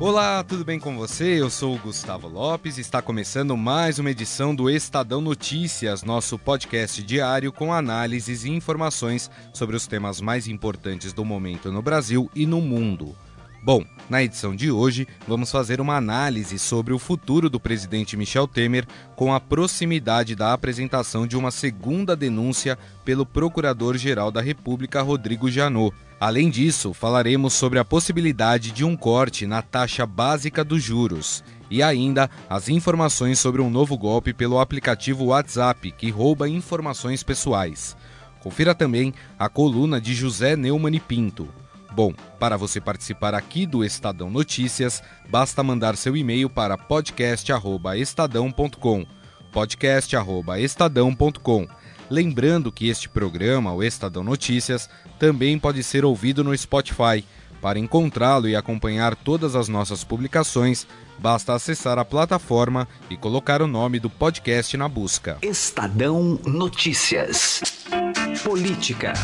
Olá, tudo bem com você? Eu sou o Gustavo Lopes e está começando mais uma edição do Estadão Notícias, nosso podcast diário com análises e informações sobre os temas mais importantes do momento no Brasil e no mundo. Bom, na edição de hoje vamos fazer uma análise sobre o futuro do presidente Michel Temer com a proximidade da apresentação de uma segunda denúncia pelo Procurador-Geral da República, Rodrigo Janot. Além disso, falaremos sobre a possibilidade de um corte na taxa básica dos juros e ainda as informações sobre um novo golpe pelo aplicativo WhatsApp que rouba informações pessoais. Confira também a coluna de José Neumann e Pinto. Bom, para você participar aqui do Estadão Notícias, basta mandar seu e-mail para podcast@estadão.com. podcast@estadão.com. Lembrando que este programa, o Estadão Notícias, também pode ser ouvido no Spotify. Para encontrá-lo e acompanhar todas as nossas publicações, basta acessar a plataforma e colocar o nome do podcast na busca. Estadão Notícias. Política.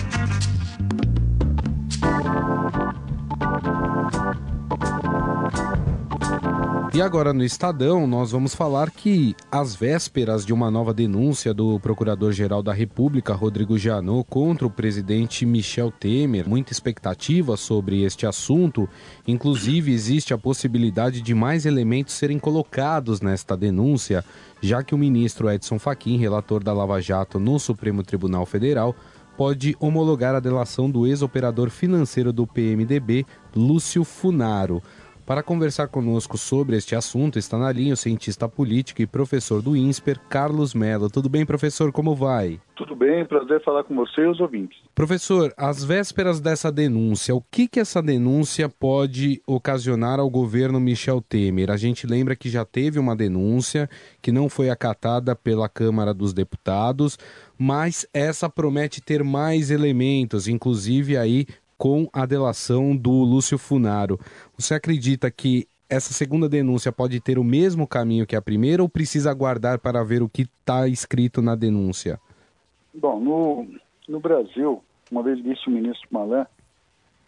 E agora no Estadão, nós vamos falar que, às vésperas de uma nova denúncia do Procurador-Geral da República, Rodrigo Janot, contra o presidente Michel Temer, muita expectativa sobre este assunto. Inclusive, existe a possibilidade de mais elementos serem colocados nesta denúncia, já que o ministro Edson Fachin, relator da Lava Jato no Supremo Tribunal Federal, pode homologar a delação do ex-operador financeiro do PMDB, Lúcio Funaro. Para conversar conosco sobre este assunto, está na linha o cientista político e professor do INSPER, Carlos Mello. Tudo bem, professor? Como vai? Tudo bem, prazer falar com você e os ouvintes. Professor, às vésperas dessa denúncia, o que, que essa denúncia pode ocasionar ao governo Michel Temer? A gente lembra que já teve uma denúncia que não foi acatada pela Câmara dos Deputados, mas essa promete ter mais elementos, inclusive aí com a delação do Lúcio Funaro. Você acredita que essa segunda denúncia pode ter o mesmo caminho que a primeira ou precisa aguardar para ver o que está escrito na denúncia? Bom, no, no Brasil, uma vez disse o ministro Malan,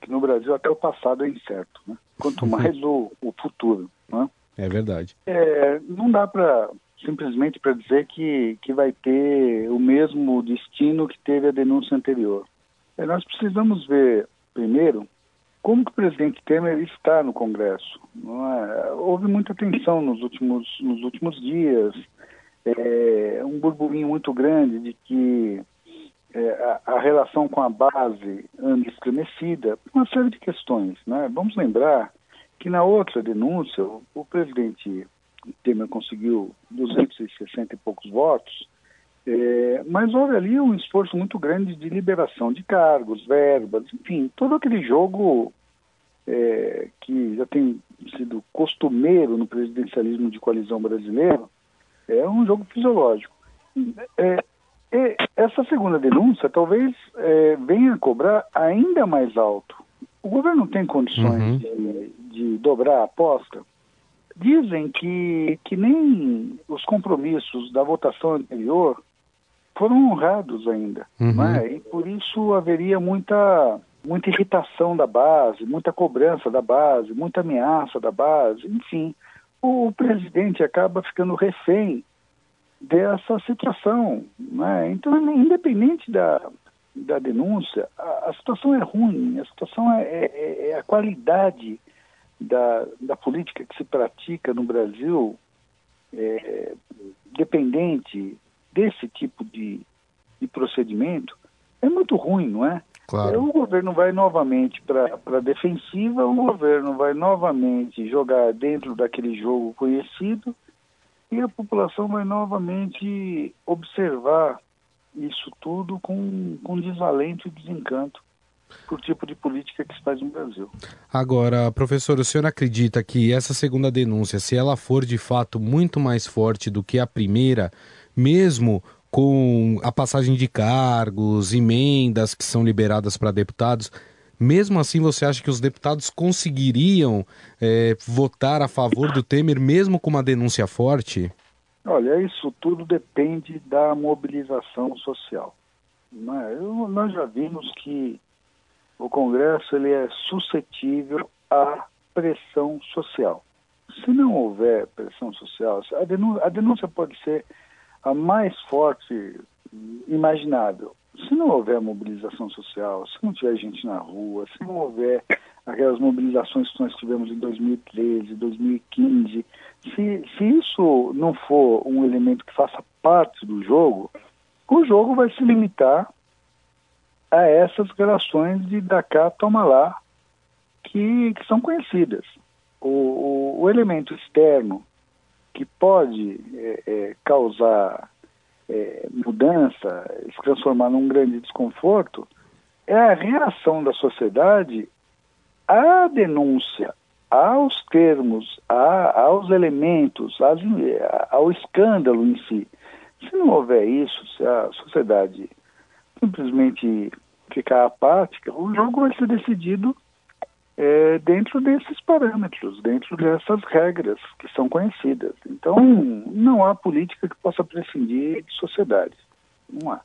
que no Brasil até o passado é incerto, né? quanto mais o, o futuro. Né? É verdade. É, não dá para simplesmente para dizer que, que vai ter o mesmo destino que teve a denúncia anterior. É, nós precisamos ver Primeiro, como que o presidente Temer está no Congresso? É? Houve muita tensão nos últimos, nos últimos dias, é, um burburinho muito grande de que é, a, a, relação com a base anda estremecida, uma série de questões. Né? Vamos lembrar que na outra denúncia, o, o presidente Temer conseguiu 260 e poucos votos, é, mas houve ali um esforço muito grande de liberação de cargos, verbas, enfim, todo aquele jogo é, que já tem sido costumeiro no presidencialismo de coalizão brasileiro, é um jogo fisiológico. É, essa segunda denúncia talvez é, venha a cobrar ainda mais alto. O governo tem condições uhum. de, de dobrar a aposta? Dizem que, que nem os compromissos da votação anterior foram honrados ainda. Uhum. Né? E por isso haveria muita, muita irritação da base, muita cobrança da base, muita ameaça da base, enfim. O, o presidente acaba ficando refém dessa situação. Né? Então, independente da, da denúncia, a, a situação é ruim, a situação é, é, é, a qualidade da, da política que se pratica no Brasil, é, dependente desse tipo de, de procedimento é muito ruim, não é? Claro. O governo vai novamente para a defensiva, o governo vai novamente jogar dentro daquele jogo conhecido e a população vai novamente observar isso tudo com, com desalento e desencanto por tipo de política que se faz no Brasil. Agora, professor, o senhor acredita que essa segunda denúncia, se ela for de fato muito mais forte do que a primeira, mesmo com a passagem de cargos, emendas que são liberadas para deputados, Mesmo assim, você acha que os deputados conseguiriam é, votar a favor do Temer, mesmo com uma denúncia forte? Olha, isso tudo depende da mobilização social. Eu, nós já vimos que o Congresso ele é suscetível à pressão social. Se não houver pressão social, a denúncia, a denúncia pode ser a mais forte imaginável. Se não houver mobilização social, se não tiver gente na rua, se não houver aquelas mobilizações que nós tivemos em 2013, 2015, se, se isso não for um elemento que faça parte do jogo, o jogo vai se limitar a essas relações de da cá, toma lá, que, que são conhecidas. O, o, o elemento externo que pode é, é, causar é, mudança, se transformar num grande desconforto, é a reação da sociedade à denúncia, aos termos, a, aos elementos, às, ao escândalo em si. Se não houver isso, se a sociedade simplesmente ficar apática, o jogo vai ser decidido é, dentro desses parâmetros, dentro dessas regras que são conhecidas. Então, não há política que possa prescindir de sociedade. Não há.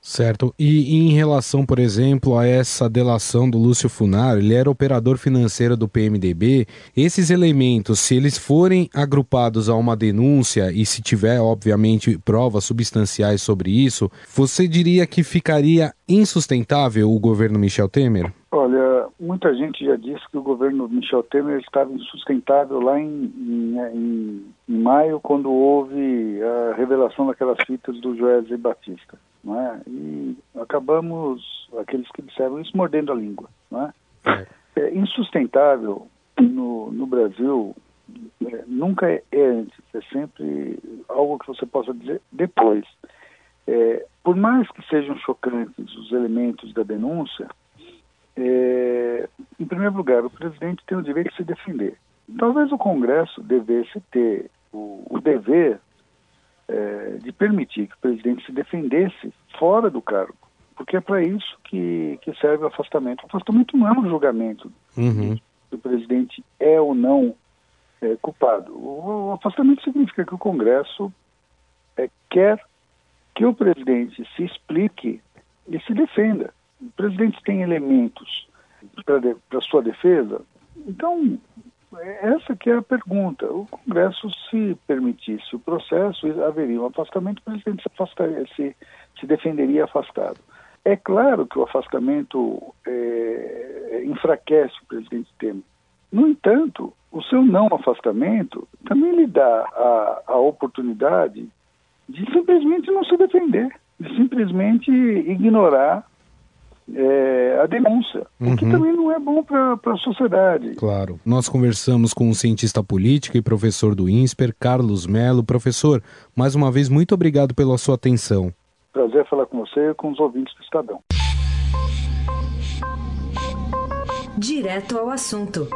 Certo. E em relação, por exemplo, a essa delação do Lúcio Funaro, ele era operador financeiro do PMDB. Esses elementos, se eles forem agrupados a uma denúncia e se tiver, obviamente, provas substanciais sobre isso, você diria que ficaria insustentável o governo Michel Temer? Olha, muita gente já disse que o governo Michel Temer estava insustentável lá em, em, em, em maio, quando houve a revelação daquelas fitas do Joesley Batista não é? E acabamos, aqueles que observam isso, mordendo a língua, não é? É, é insustentável no, no Brasil, é, nunca é, é antes, é sempre algo que você possa dizer depois. É, por mais que sejam chocantes os elementos da denúncia, é, em primeiro lugar, o presidente tem o direito de se defender. Talvez o Congresso devesse ter o, o dever é, de permitir que o presidente se defendesse fora do cargo, porque é para isso que, que serve o afastamento. O afastamento não é um julgamento uhum. se o presidente é ou não é, culpado. O, o, afastamento significa que o Congresso é, quer que o presidente se explique e se defenda. O presidente tem elementos para sua defesa, então essa que é a pergunta. O Congresso, se permitisse o processo, haveria um afastamento, o presidente se, afastaria, se, se defenderia afastado. É claro que o afastamento é, enfraquece o presidente Temer. No entanto, o seu não afastamento também lhe dá a, a oportunidade de simplesmente não se defender, de simplesmente ignorar é, a denúncia, uhum. o que também não é bom para a sociedade. Claro. Nós conversamos com o um cientista político e professor do INSPER, Carlos Melo. Professor, mais uma vez, muito obrigado pela sua atenção. Prazer falar com você e com os ouvintes do Estadão. Direto ao assunto,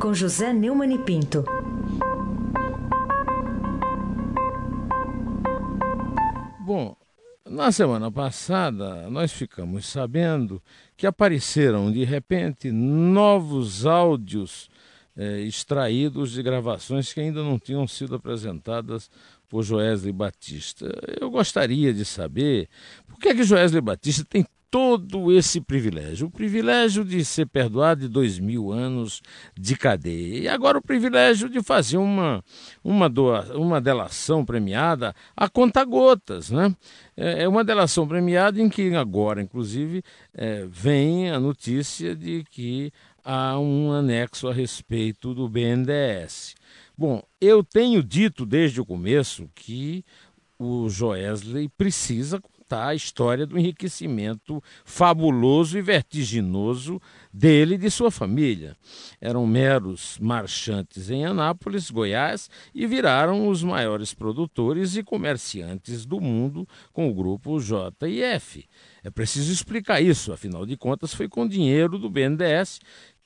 com José Neumann e Pinto. Bom, na semana passada, nós ficamos sabendo que apareceram de repente novos áudios eh, extraídos de gravações que ainda não tinham sido apresentadas por Joesley Batista. Eu gostaria de saber por que, é que Joesley Batista tem todo esse privilégio. O privilégio de ser perdoado de dois mil anos de cadeia. E agora o privilégio de fazer uma, uma, doa, uma delação premiada a conta-gotas. Né? É, é uma delação premiada em que agora, inclusive, é, vem a notícia de que há um anexo a respeito do BNDES. Bom, eu tenho dito desde o começo que o Joesley precisa contar a história do enriquecimento fabuloso e vertiginoso dele e de sua família. Eram meros marchantes em Anápolis, Goiás, e viraram os maiores produtores e comerciantes do mundo com o grupo JF. É preciso explicar isso, afinal de contas, foi com dinheiro do BNDES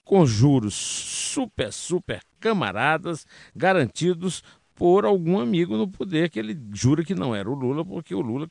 com juros super, super camaradas, garantidos por algum amigo no poder que ele jura que não era o Lula, porque o Lula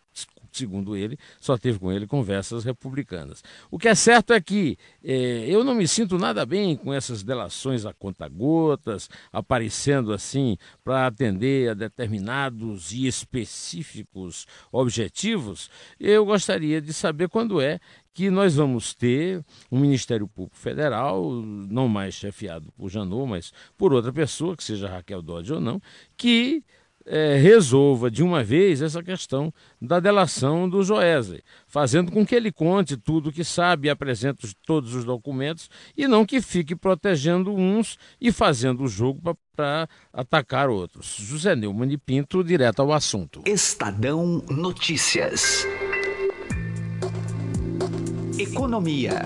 segundo ele, só teve com ele conversas republicanas. O que é certo é que é, eu não me sinto nada bem com essas delações a conta-gotas, aparecendo assim para atender a determinados e específicos objetivos. Eu gostaria de saber quando é que nós vamos ter um Ministério Público Federal, não mais chefiado por Janot, mas por outra pessoa, que seja Raquel Dodge ou não, que é, resolva de uma vez essa questão da delação do Joesley, fazendo com que ele conte tudo o que sabe e apresente todos os documentos e não que fique protegendo uns e fazendo o jogo para atacar outros. José Neumann de Pinto, direto ao assunto. Estadão Notícias. Economia.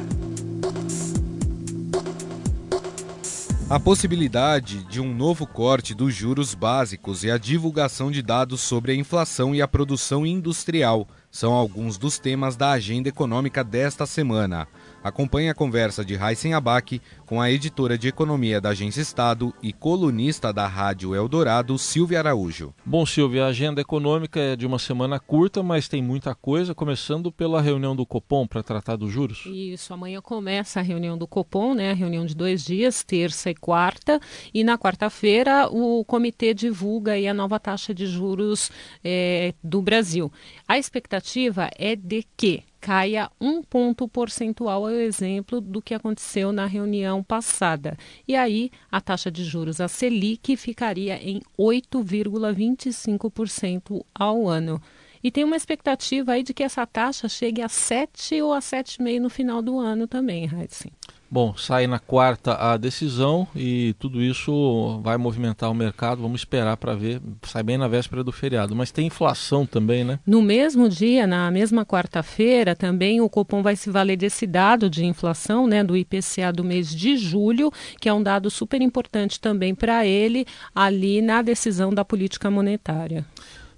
A possibilidade de um novo corte dos juros básicos e a divulgação de dados sobre a inflação e a produção industrial são alguns dos temas da agenda econômica desta semana. Acompanhe a conversa de Raíssen Abac com a editora de economia da Agência Estado e colunista da Rádio Eldorado, Silvia Araújo. Bom, Silvia, a agenda econômica é de uma semana curta, mas tem muita coisa, começando pela reunião do Copom para tratar dos juros. Isso, amanhã começa a reunião do Copom, né? A reunião de dois dias, terça e quarta, e na quarta-feira o comitê divulga a nova taxa de juros é, do Brasil. A expectativa é de que caia um ponto percentual ao exemplo do que aconteceu na reunião passada. E aí a taxa de juros, a Selic, ficaria em 8,25% ao ano. E tem uma expectativa aí de que essa taxa chegue a 7 ou a 7,5 no final do ano também, Raíssen. Bom, sai na quarta a decisão e tudo isso vai movimentar o mercado. Vamos esperar para ver. Sai bem na véspera do feriado. Mas tem inflação também, né? No mesmo dia, na mesma quarta-feira, também o Copom vai se valer desse dado de inflação, né, do IPCA do mês de julho, que é um dado super importante também para ele ali na decisão da política monetária.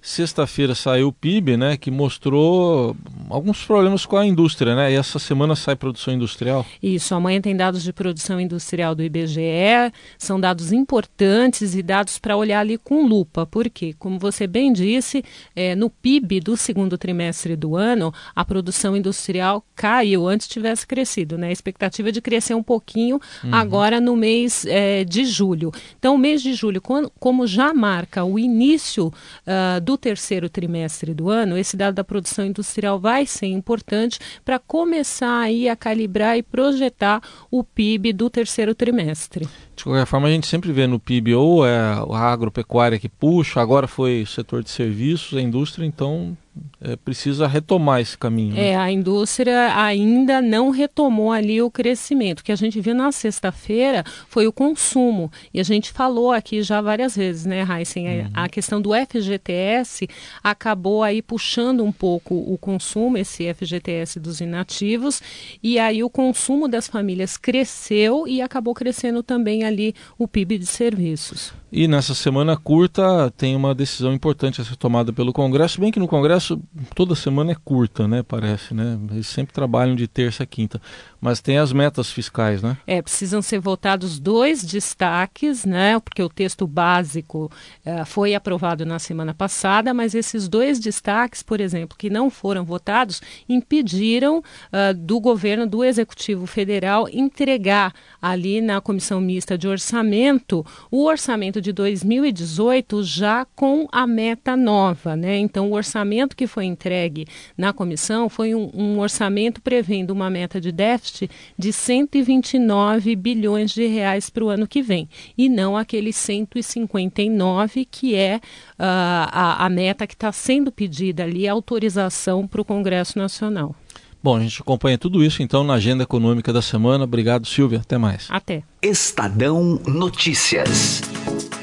Sexta-feira saiu o PIB, né, que mostrou alguns problemas com a indústria, né? E essa semana sai produção industrial. Isso, amanhã tem dados de produção industrial do IBGE, são dados importantes e dados para olhar ali com lupa, porque, como você bem disse, é, no PIB do segundo trimestre do ano, a produção industrial caiu, antes tivesse crescido, né? A expectativa é de crescer um pouquinho uhum. agora no mês é, de julho. Então, o mês de julho, como já marca o início uh, do terceiro trimestre do ano, esse dado da produção industrial vai ser importante para começar aí a calibrar e projetar o PIB do terceiro trimestre. De qualquer forma, a gente sempre vê no PIB ou é a agropecuária que puxa, agora foi o setor de serviços, a indústria, então é, precisa retomar esse caminho. Né? É, a indústria ainda não retomou ali o crescimento. O que a gente viu na sexta-feira foi o consumo. E a gente falou aqui já várias vezes, né, Heisen? Uhum. A questão do FGTS acabou aí puxando um pouco o consumo, esse FGTS dos inativos, e aí o consumo das famílias cresceu e acabou crescendo também ali o PIB de serviços. E nessa semana curta tem uma decisão importante a ser tomada pelo Congresso, bem que no Congresso toda semana é curta, né, parece, né? Eles sempre trabalham de terça a quinta, mas tem as metas fiscais, né? É, precisam ser votados dois destaques, né? Porque o texto básico uh, foi aprovado na semana passada, mas esses dois destaques, por exemplo, que não foram votados, impediram uh, do governo, do Executivo Federal, entregar ali na Comissão Mista de Orçamento o orçamento orçamento de 2018 já com a meta nova, né? Então, o orçamento que foi entregue na comissão foi um, um orçamento prevendo uma meta de déficit de 129 bilhões de reais para o ano que vem, e não aquele 159 que é uh, a, a meta que está sendo pedida ali, a autorização para o Congresso Nacional. Bom, a gente acompanha tudo isso então na agenda econômica da semana. Obrigado, Silvia. Até mais. Até. Estadão Notícias.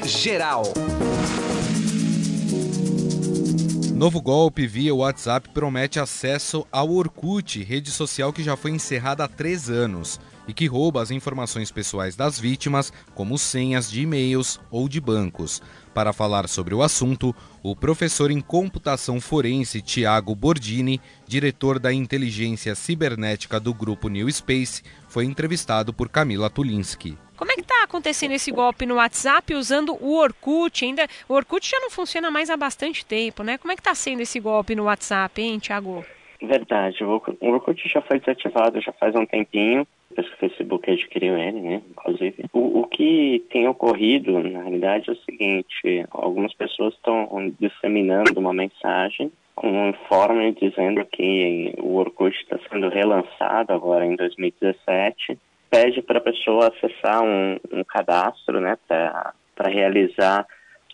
Geral. Novo golpe via WhatsApp promete acesso ao Orkut, rede social que já foi encerrada há três anos e que rouba as informações pessoais das vítimas, como senhas de e-mails ou de bancos. Para falar sobre o assunto, o professor em computação forense Tiago Bordini, diretor da inteligência cibernética do grupo New Space, foi entrevistado por Camila Tulinski. Acontecendo esse golpe no WhatsApp usando o Orkut. Ainda, o Orkut já não funciona mais há bastante tempo, né? Como é que está sendo esse golpe no WhatsApp, hein, Tiago? Verdade, o Orkut já foi desativado já faz um tempinho, depois que o Facebook adquiriu ele, né, inclusive. O, o que tem ocorrido, na realidade, é o seguinte, algumas pessoas estão disseminando uma mensagem com um informe dizendo que o Orkut está sendo relançado agora em 2017, pede para a pessoa acessar um, um cadastro, né, para realizar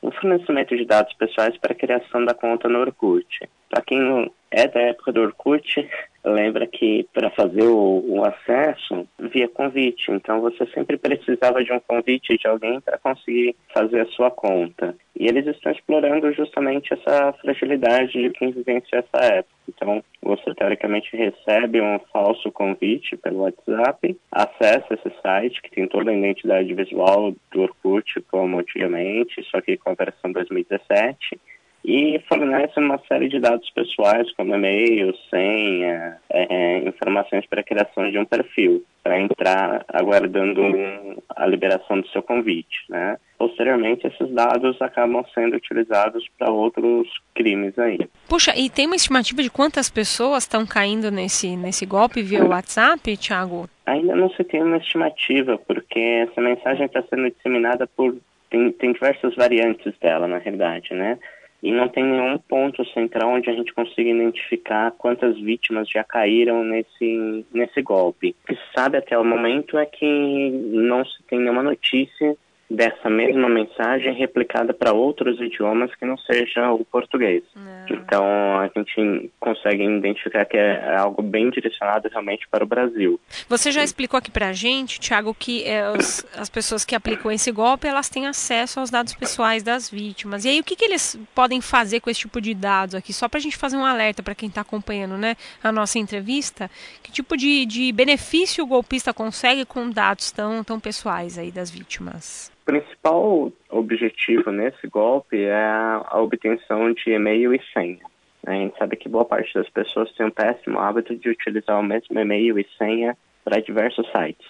um fornecimento de dados pessoais para a criação da conta no Orkut. Para quem é da época do Orkut, lembra que para fazer o, o, acesso via convite, então você sempre precisava de um convite de alguém para conseguir fazer a sua conta. E eles estão explorando justamente essa fragilidade de quem vivencia essa época. Então, você teoricamente recebe um falso convite pelo WhatsApp, acessa esse site que tem toda a identidade visual do Orkut como antigamente, só que com a versão 2017 e fornece uma série de dados pessoais, como e-mail, senha, é, é informações para a criação de um perfil, para entrar aguardando um, a liberação do seu convite. Né? Posteriormente, esses dados acabam sendo utilizados para outros crimes aí. Puxa, e tem uma estimativa de quantas pessoas estão caindo nesse, nesse golpe via WhatsApp, Thiago? Ainda não se tem uma estimativa, porque essa mensagem está sendo disseminada por. Tem, tem diversas variantes dela, na realidade, né? E não tem nenhum ponto central onde a gente consiga identificar quantas vítimas já caíram nesse, nesse golpe. O que se sabe até o momento é que não se tem nenhuma notícia dessa mesma mensagem replicada para outros idiomas que não seja o português. Não. Então a gente consegue identificar que é algo bem direcionado realmente para o Brasil. Você já explicou aqui para a gente, Tiago, que é, os, as pessoas que aplicam esse golpe elas têm acesso aos dados pessoais das vítimas. E aí o que, que eles podem fazer com esse tipo de dados aqui? Só para a gente fazer um alerta para quem está acompanhando, né, a nossa entrevista, que tipo de, de benefício o golpista consegue com dados tão tão pessoais aí das vítimas? O principal objetivo nesse golpe é a obtenção de e-mail e senha. A gente sabe que boa parte das pessoas tem um péssimo hábito de utilizar o mesmo e-mail e senha para diversos sites.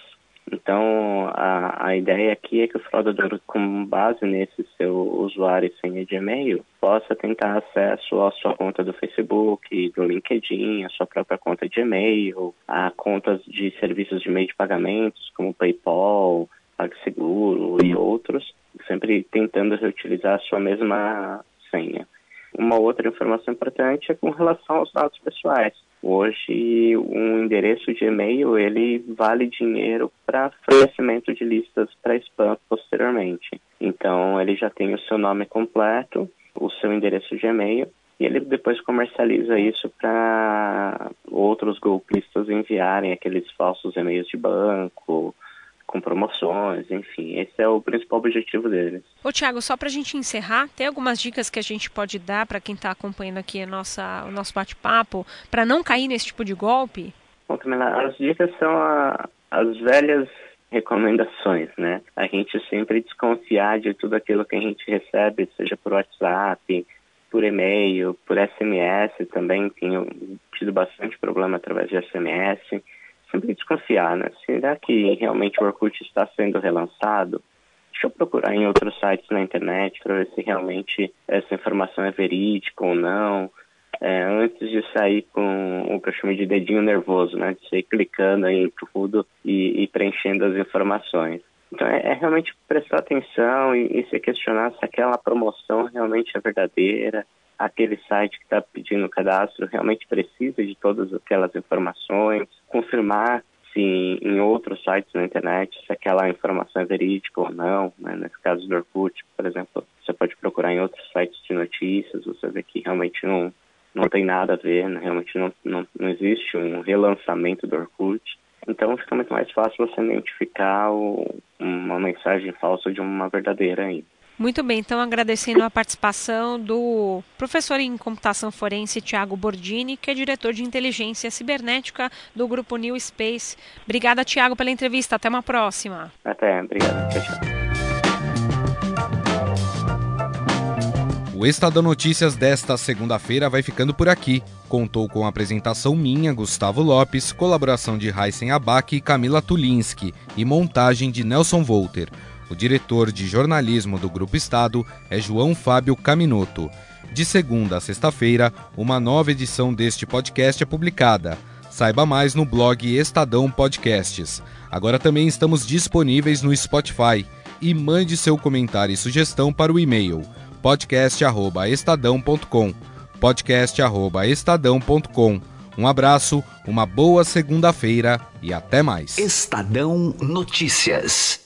Então, a, a ideia aqui é que o fraudador, com base nesse seu usuário e senha de e-mail, possa tentar acesso à sua conta do Facebook, do LinkedIn, à sua própria conta de e-mail, a contas de serviços de meio de pagamentos, como PayPal, PagSeguro e outros, sempre tentando reutilizar a sua mesma senha. Uma outra informação importante é com relação aos dados pessoais. Hoje, um endereço de e-mail ele vale dinheiro para fornecimento de listas para spam posteriormente. Então, ele já tem o seu nome completo, o seu endereço de e-mail e ele depois comercializa isso para outros golpistas enviarem aqueles falsos e-mails de banco, com promoções, enfim, esse é o principal objetivo deles. Ô Tiago, só para a gente encerrar, tem algumas dicas que a gente pode dar para quem está acompanhando aqui a nossa, o nosso bate-papo, para não cair nesse tipo de golpe? Bom, Camila, as dicas são a, as velhas recomendações, né? A gente sempre desconfiar de tudo aquilo que a gente recebe, seja por WhatsApp, por e-mail, por SMS, também tenho tido bastante problema através de SMS sempre desconfiar, né? Será que realmente o Orkut está sendo relançado? Deixa eu procurar em outros sites na internet para ver se realmente essa informação é verídica ou não. É, antes de sair com o que eu chamo de dedinho nervoso, né? De sair clicando em tudo e, e preenchendo as informações. Então é, é realmente prestar atenção e, e se questionar se aquela promoção realmente é verdadeira, aquele site que está pedindo o cadastro realmente precisa de todas aquelas informações, confirmar se em outros sites na internet se aquela informação é verídica ou não. Né? Nesse caso do Orkut, por exemplo, você pode procurar em outros sites de notícias, você vê que realmente não, não tem nada a ver, né? realmente não, não, não existe um relançamento do Orkut. Então fica muito mais fácil você identificar o, uma mensagem falsa de uma verdadeira ainda. Muito bem, então agradecendo a participação do professor em computação forense Tiago Bordini, que é diretor de inteligência cibernética do grupo New Space. Obrigada, Tiago, pela entrevista. Até uma próxima. Até, obrigado. Tchau, tchau. O Estadão Notícias desta segunda-feira vai ficando por aqui. Contou com a apresentação minha, Gustavo Lopes, colaboração de Heisen Abac e Camila Tulinski e montagem de Nelson Volter. O diretor de jornalismo do Grupo Estado é João Fábio Caminoto. De segunda a sexta-feira, uma nova edição deste podcast é publicada. Saiba mais no blog Estadão Podcasts. Agora também estamos disponíveis no Spotify. E mande seu comentário e sugestão para o e-mail podcast@estadão.com. podcast@estadão.com. Um abraço, uma boa segunda-feira e até mais. Estadão Notícias.